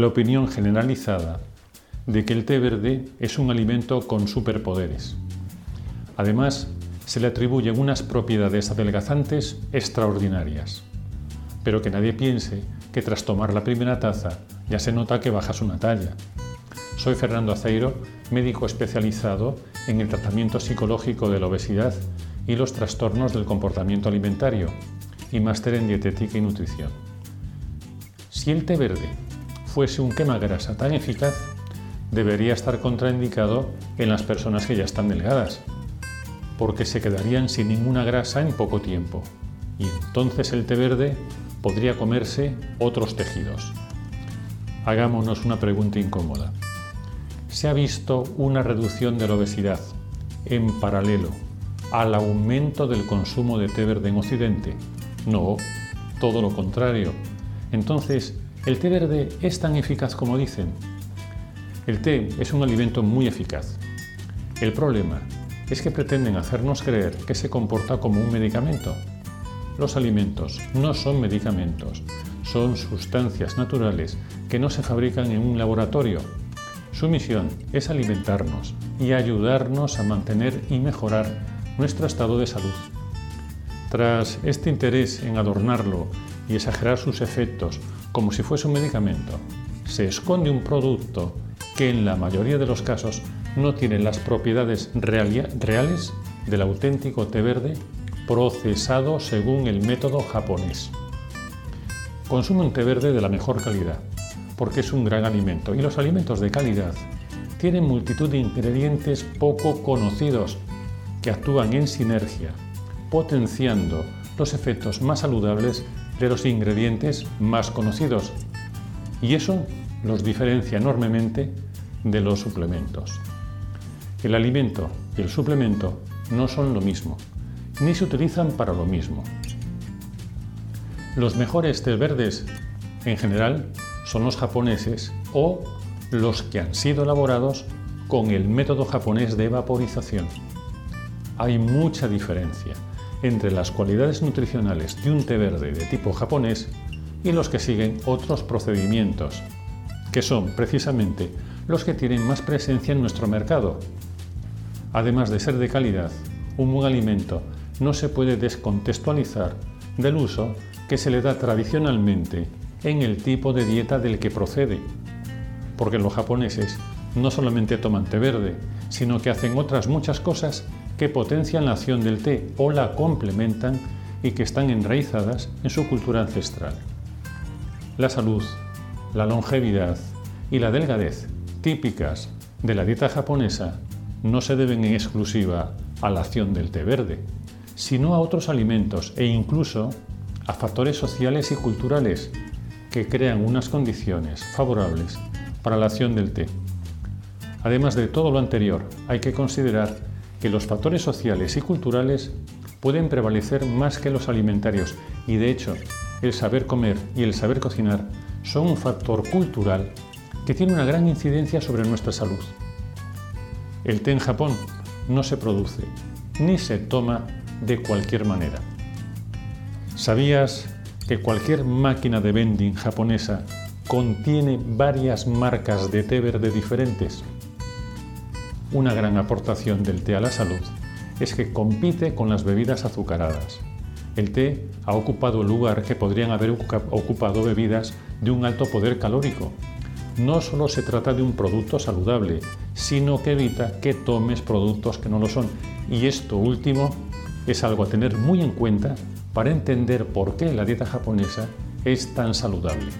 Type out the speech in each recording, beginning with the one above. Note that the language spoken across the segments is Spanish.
la opinión generalizada de que el té verde es un alimento con superpoderes. Además, se le atribuyen unas propiedades adelgazantes extraordinarias. Pero que nadie piense que tras tomar la primera taza ya se nota que bajas una talla. Soy Fernando Aceiro, médico especializado en el tratamiento psicológico de la obesidad y los trastornos del comportamiento alimentario y máster en dietética y nutrición. Si el té verde fuese un quemagrasa tan eficaz, debería estar contraindicado en las personas que ya están delgadas, porque se quedarían sin ninguna grasa en poco tiempo, y entonces el té verde podría comerse otros tejidos. Hagámonos una pregunta incómoda. ¿Se ha visto una reducción de la obesidad en paralelo al aumento del consumo de té verde en Occidente? No, todo lo contrario. Entonces, ¿el té verde es tan eficaz como dicen? El té es un alimento muy eficaz. El problema es que pretenden hacernos creer que se comporta como un medicamento. Los alimentos no son medicamentos, son sustancias naturales que no se fabrican en un laboratorio. Su misión es alimentarnos y ayudarnos a mantener y mejorar nuestro estado de salud. Tras este interés en adornarlo y exagerar sus efectos como si fuese un medicamento, se esconde un producto que en la mayoría de los casos no tienen las propiedades reales del auténtico té verde procesado según el método japonés. Consume un té verde de la mejor calidad, porque es un gran alimento y los alimentos de calidad tienen multitud de ingredientes poco conocidos que actúan en sinergia, potenciando los efectos más saludables de los ingredientes más conocidos. Y eso los diferencia enormemente de los suplementos. El alimento y el suplemento no son lo mismo, ni se utilizan para lo mismo. Los mejores té verdes, en general, son los japoneses o los que han sido elaborados con el método japonés de vaporización. Hay mucha diferencia entre las cualidades nutricionales de un té verde de tipo japonés y los que siguen otros procedimientos, que son precisamente los que tienen más presencia en nuestro mercado. Además de ser de calidad, un buen alimento no se puede descontextualizar del uso que se le da tradicionalmente en el tipo de dieta del que procede, porque los japoneses no solamente toman té verde, sino que hacen otras muchas cosas que potencian la acción del té o la complementan y que están enraizadas en su cultura ancestral. La salud, la longevidad y la delgadez típicas de la dieta japonesa no se deben en exclusiva a la acción del té verde, sino a otros alimentos e incluso a factores sociales y culturales que crean unas condiciones favorables para la acción del té. Además de todo lo anterior, hay que considerar que los factores sociales y culturales pueden prevalecer más que los alimentarios y de hecho el saber comer y el saber cocinar son un factor cultural que tiene una gran incidencia sobre nuestra salud. El té en Japón no se produce ni se toma de cualquier manera. ¿Sabías que cualquier máquina de vending japonesa contiene varias marcas de té verde diferentes? Una gran aportación del té a la salud es que compite con las bebidas azucaradas. El té ha ocupado el lugar que podrían haber ocupado bebidas de un alto poder calórico, no solo se trata de un producto saludable, sino que evita que tomes productos que no lo son. Y esto último es algo a tener muy en cuenta para entender por qué la dieta japonesa es tan saludable.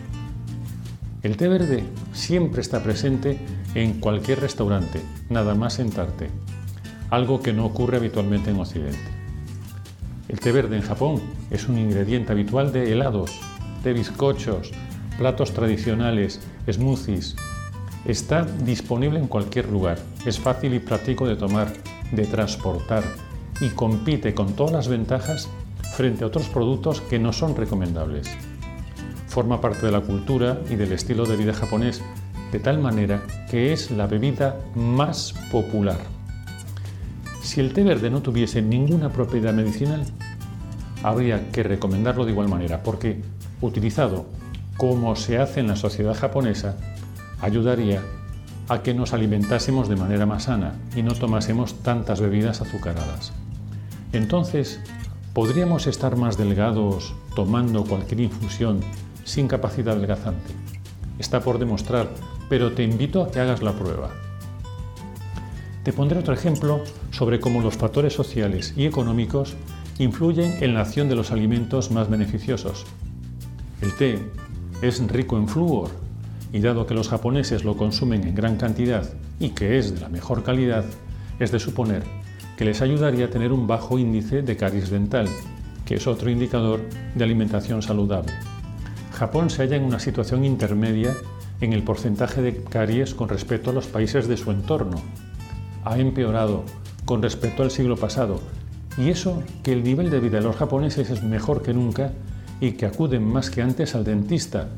El té verde siempre está presente en cualquier restaurante, nada más sentarte, algo que no ocurre habitualmente en Occidente. El té verde en Japón es un ingrediente habitual de helados, de bizcochos, platos tradicionales, smoothies Está disponible en cualquier lugar, es fácil y práctico de tomar, de transportar y compite con todas las ventajas frente a otros productos que no son recomendables. Forma parte de la cultura y del estilo de vida japonés de tal manera que es la bebida más popular. Si el té verde no tuviese ninguna propiedad medicinal, habría que recomendarlo de igual manera, porque utilizado como se hace en la sociedad japonesa, ayudaría a que nos alimentásemos de manera más sana y no tomásemos tantas bebidas azucaradas. Entonces, ¿podríamos estar más delgados tomando cualquier infusión sin capacidad adelgazante? Está por demostrar, pero te invito a que hagas la prueba. Te pondré otro ejemplo sobre cómo los factores sociales y económicos influyen en la acción de los alimentos más beneficiosos. El té es rico en flúor y dado que los japoneses lo consumen en gran cantidad y que es de la mejor calidad, es de suponer que les ayudaría a tener un bajo índice de caries dental, que es otro indicador de alimentación saludable. Japón se halla en una situación intermedia en el porcentaje de caries con respecto a los países de su entorno. Ha empeorado con respecto al siglo pasado y eso que el nivel de vida de los japoneses es mejor que nunca y que acuden más que antes al dentista.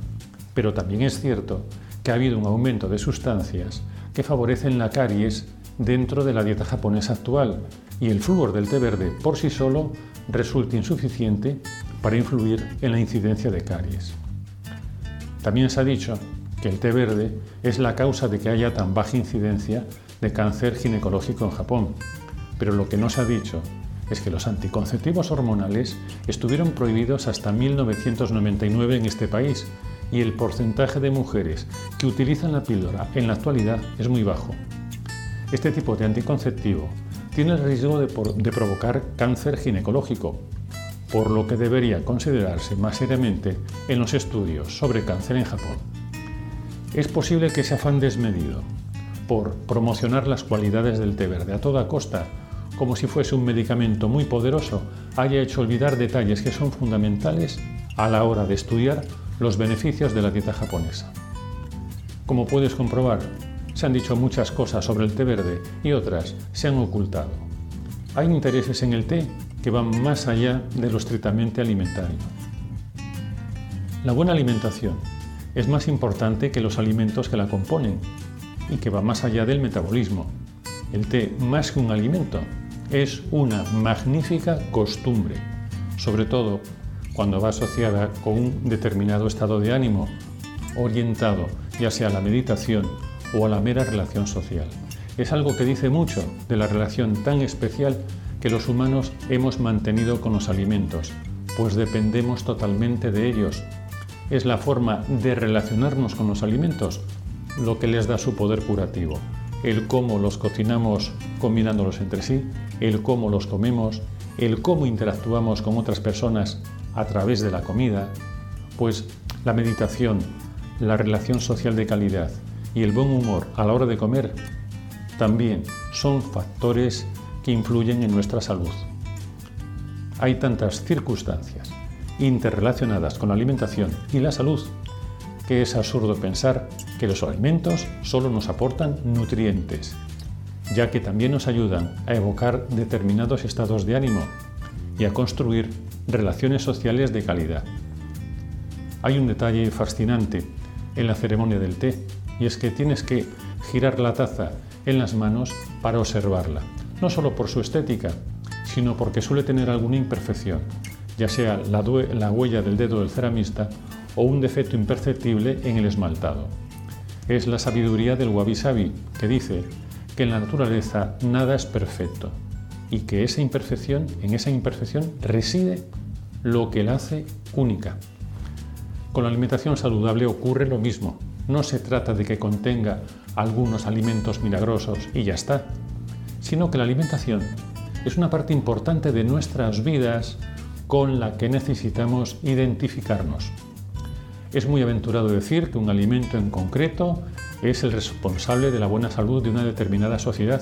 Pero también es cierto que ha habido un aumento de sustancias que favorecen la caries dentro de la dieta japonesa actual y el flúor del té verde por sí solo resulta insuficiente para influir en la incidencia de caries. También se ha dicho que el té verde es la causa de que haya tan baja incidencia de cáncer ginecológico en Japón, pero lo que no se ha dicho es que los anticonceptivos hormonales estuvieron prohibidos hasta 1999 en este país y el porcentaje de mujeres que utilizan la píldora en la actualidad es muy bajo. Este tipo de anticonceptivo tiene el riesgo de, de provocar cáncer ginecológico, por lo que debería considerarse más seriamente en los estudios sobre cáncer en Japón. Es posible que ese afán desmedido por promocionar las cualidades del té verde a toda costa como si fuese un medicamento muy poderoso, haya hecho olvidar detalles que son fundamentales a la hora de estudiar los beneficios de la dieta japonesa. Como puedes comprobar, se han dicho muchas cosas sobre el té verde y otras se han ocultado. Hay intereses en el té que van más allá de lo estrictamente alimentario. La buena alimentación es más importante que los alimentos que la componen y que va más allá del metabolismo. El té, más que un alimento, es una magnífica costumbre, sobre todo cuando va asociada con un determinado estado de ánimo orientado ya sea a la meditación o a la mera relación social. Es algo que dice mucho de la relación tan especial que los humanos hemos mantenido con los alimentos, pues dependemos totalmente de ellos. Es la forma de relacionarnos con los alimentos lo que les da su poder curativo el cómo los cocinamos combinándolos entre sí, el cómo los comemos, el cómo interactuamos con otras personas a través de la comida, pues la meditación, la relación social de calidad y el buen humor a la hora de comer también son factores que influyen en nuestra salud. Hay tantas circunstancias interrelacionadas con la alimentación y la salud que es absurdo pensar que los alimentos solo nos aportan nutrientes, ya que también nos ayudan a evocar determinados estados de ánimo y a construir relaciones sociales de calidad. Hay un detalle fascinante en la ceremonia del té y es que tienes que girar la taza en las manos para observarla, no solo por su estética, sino porque suele tener alguna imperfección, ya sea la, la huella del dedo del ceramista o un defecto imperceptible en el esmaltado. Es la sabiduría del wabi sabi que dice que en la naturaleza nada es perfecto y que esa imperfección, en esa imperfección reside lo que la hace única. Con la alimentación saludable ocurre lo mismo. No se trata de que contenga algunos alimentos milagrosos y ya está, sino que la alimentación es una parte importante de nuestras vidas con la que necesitamos identificarnos. Es muy aventurado decir que un alimento en concreto es el responsable de la buena salud de una determinada sociedad,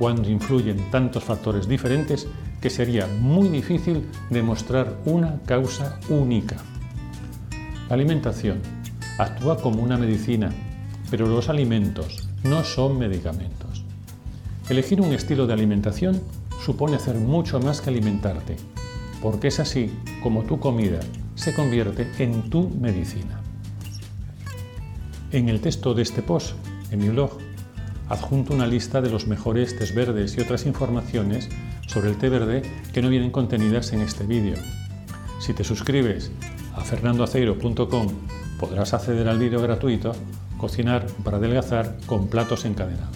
cuando influyen tantos factores diferentes que sería muy difícil demostrar una causa única. La alimentación actúa como una medicina, pero los alimentos no son medicamentos. Elegir un estilo de alimentación supone hacer mucho más que alimentarte, porque es así como tu comida se convierte en tu medicina. En el texto de este post, en mi blog, adjunto una lista de los mejores tés verdes y otras informaciones sobre el té verde que no vienen contenidas en este vídeo. Si te suscribes a fernandoaceiro.com podrás acceder al vídeo gratuito Cocinar para adelgazar con platos encadenados.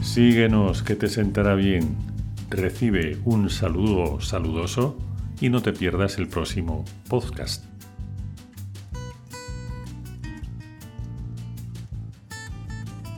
Síguenos que te sentará bien. Recibe un saludo saludoso y no te pierdas el próximo podcast.